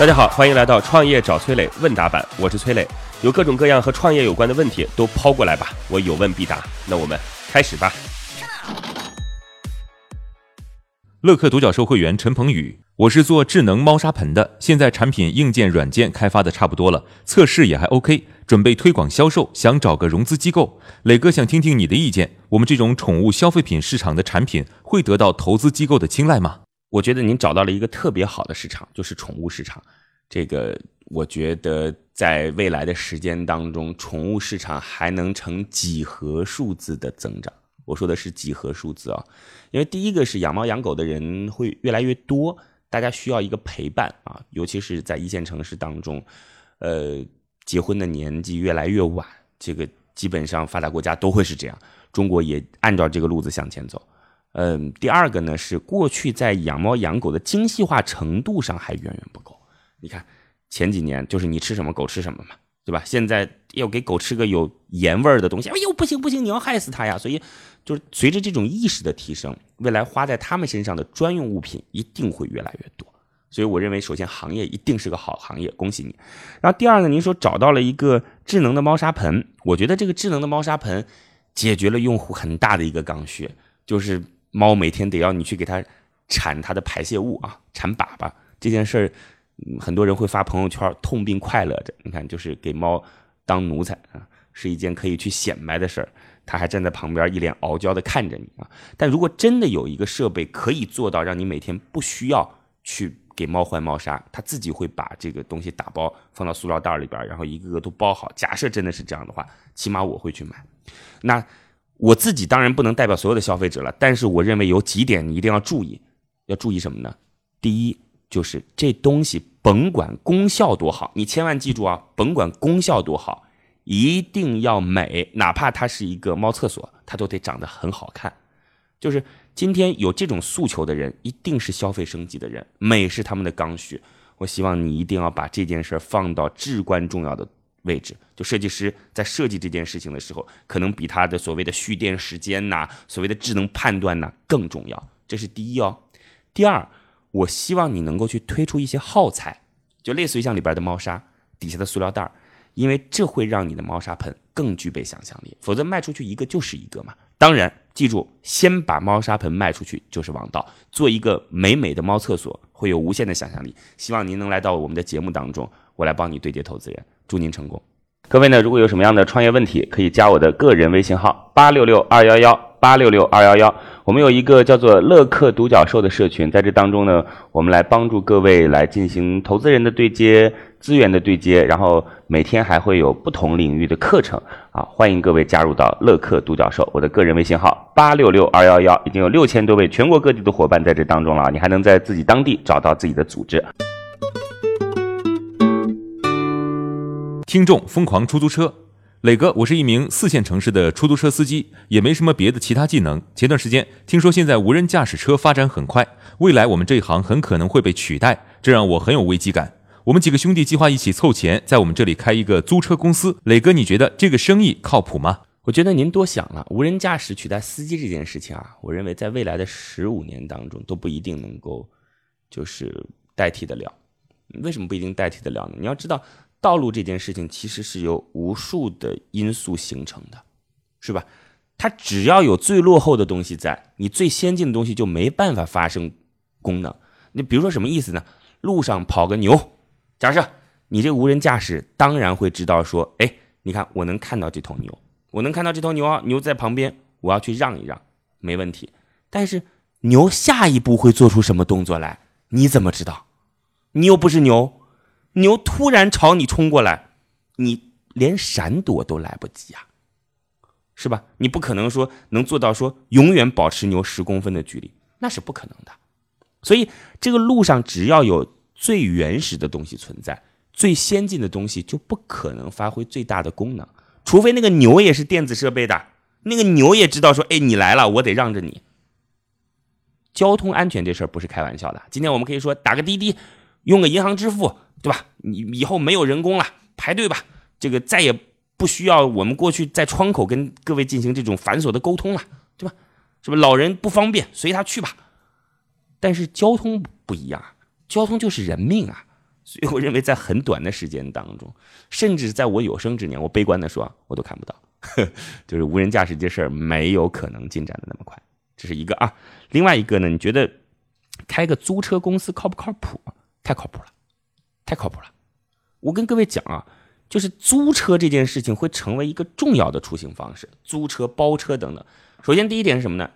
大家好，欢迎来到创业找崔磊问答版，我是崔磊，有各种各样和创业有关的问题都抛过来吧，我有问必答。那我们开始吧。乐客独角兽会员陈鹏宇，我是做智能猫砂盆的，现在产品硬件、软件开发的差不多了，测试也还 OK，准备推广销售，想找个融资机构。磊哥想听听你的意见，我们这种宠物消费品市场的产品会得到投资机构的青睐吗？我觉得您找到了一个特别好的市场，就是宠物市场。这个我觉得在未来的时间当中，宠物市场还能呈几何数字的增长。我说的是几何数字啊，因为第一个是养猫养狗的人会越来越多，大家需要一个陪伴啊，尤其是在一线城市当中，呃，结婚的年纪越来越晚，这个基本上发达国家都会是这样，中国也按照这个路子向前走。嗯，第二个呢是过去在养猫养狗的精细化程度上还远远不够。你看前几年就是你吃什么狗吃什么嘛，对吧？现在要给狗吃个有盐味儿的东西，哎呦不行不行，你要害死它呀！所以就是随着这种意识的提升，未来花在他们身上的专用物品一定会越来越多。所以我认为，首先行业一定是个好行业，恭喜你。然后第二呢，您说找到了一个智能的猫砂盆，我觉得这个智能的猫砂盆解决了用户很大的一个刚需，就是。猫每天得要你去给它铲它的排泄物啊，铲粑粑这件事儿，很多人会发朋友圈痛并快乐着。你看，就是给猫当奴才啊，是一件可以去显摆的事儿。它还站在旁边一脸傲娇的看着你啊。但如果真的有一个设备可以做到让你每天不需要去给猫换猫砂，它自己会把这个东西打包放到塑料袋里边，然后一个个都包好。假设真的是这样的话，起码我会去买。那。我自己当然不能代表所有的消费者了，但是我认为有几点你一定要注意，要注意什么呢？第一就是这东西甭管功效多好，你千万记住啊，甭管功效多好，一定要美，哪怕它是一个猫厕所，它都得长得很好看。就是今天有这种诉求的人，一定是消费升级的人，美是他们的刚需。我希望你一定要把这件事放到至关重要的。位置，就设计师在设计这件事情的时候，可能比他的所谓的蓄电时间呐，所谓的智能判断呐更重要。这是第一哦。第二，我希望你能够去推出一些耗材，就类似于像里边的猫砂底下的塑料袋因为这会让你的猫砂盆更具备想象力。否则卖出去一个就是一个嘛。当然，记住，先把猫砂盆卖出去就是王道。做一个美美的猫厕所，会有无限的想象力。希望您能来到我们的节目当中，我来帮你对接投资人。祝您成功！各位呢，如果有什么样的创业问题，可以加我的个人微信号八六六二幺幺八六六二幺幺。我们有一个叫做乐客独角兽的社群，在这当中呢，我们来帮助各位来进行投资人的对接、资源的对接，然后每天还会有不同领域的课程啊，欢迎各位加入到乐客独角兽。我的个人微信号八六六二幺幺，已经有六千多位全国各地的伙伴在这当中了，你还能在自己当地找到自己的组织。听众疯狂出租车，磊哥，我是一名四线城市的出租车司机，也没什么别的其他技能。前段时间听说现在无人驾驶车发展很快，未来我们这一行很可能会被取代，这让我很有危机感。我们几个兄弟计划一起凑钱，在我们这里开一个租车公司。磊哥，你觉得这个生意靠谱吗？我觉得您多想了，无人驾驶取代司机这件事情啊，我认为在未来的十五年当中都不一定能够就是代替得了。为什么不一定代替得了呢？你要知道。道路这件事情其实是由无数的因素形成的，是吧？它只要有最落后的东西在，你最先进的东西就没办法发生功能。你比如说什么意思呢？路上跑个牛，假设你这个无人驾驶，当然会知道说，哎，你看我能看到这头牛，我能看到这头牛啊，牛在旁边，我要去让一让，没问题。但是牛下一步会做出什么动作来，你怎么知道？你又不是牛。牛突然朝你冲过来，你连闪躲都来不及啊，是吧？你不可能说能做到说永远保持牛十公分的距离，那是不可能的。所以这个路上只要有最原始的东西存在，最先进的东西就不可能发挥最大的功能，除非那个牛也是电子设备的，那个牛也知道说，哎，你来了，我得让着你。交通安全这事儿不是开玩笑的。今天我们可以说打个滴滴，用个银行支付。对吧？你以后没有人工了，排队吧。这个再也不需要我们过去在窗口跟各位进行这种繁琐的沟通了，对吧？是不老人不方便，随他去吧。但是交通不一样，交通就是人命啊。所以我认为在很短的时间当中，甚至在我有生之年，我悲观的说，我都看不到，就是无人驾驶这事儿没有可能进展的那么快。这是一个啊，另外一个呢，你觉得开个租车公司靠不靠谱？太靠谱了，太靠谱了。我跟各位讲啊，就是租车这件事情会成为一个重要的出行方式，租车、包车等等。首先，第一点是什么呢？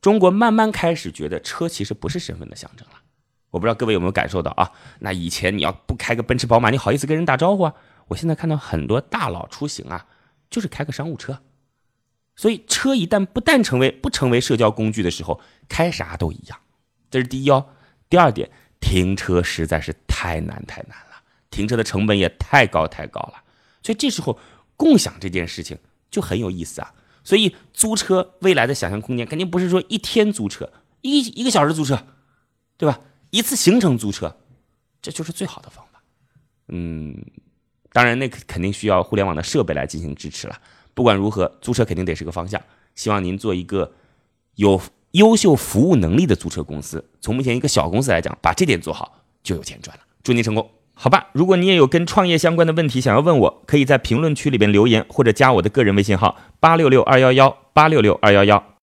中国慢慢开始觉得车其实不是身份的象征了。我不知道各位有没有感受到啊？那以前你要不开个奔驰、宝马，你好意思跟人打招呼啊？我现在看到很多大佬出行啊，就是开个商务车。所以，车一旦不但成为不成为社交工具的时候，开啥都一样。这是第一哦。第二点，停车实在是太难太难了，停车的成本也太高太高了。所以这时候，共享这件事情就很有意思啊。所以，租车未来的想象空间肯定不是说一天租车，一一个小时租车，对吧？一次行程租车，这就是最好的方法。嗯，当然，那肯定需要互联网的设备来进行支持了。不管如何，租车肯定得是个方向。希望您做一个有优秀服务能力的租车公司。从目前一个小公司来讲，把这点做好就有钱赚了。祝您成功，好吧？如果你也有跟创业相关的问题想要问我，可以在评论区里边留言，或者加我的个人微信号八六六二幺幺八六六二幺幺。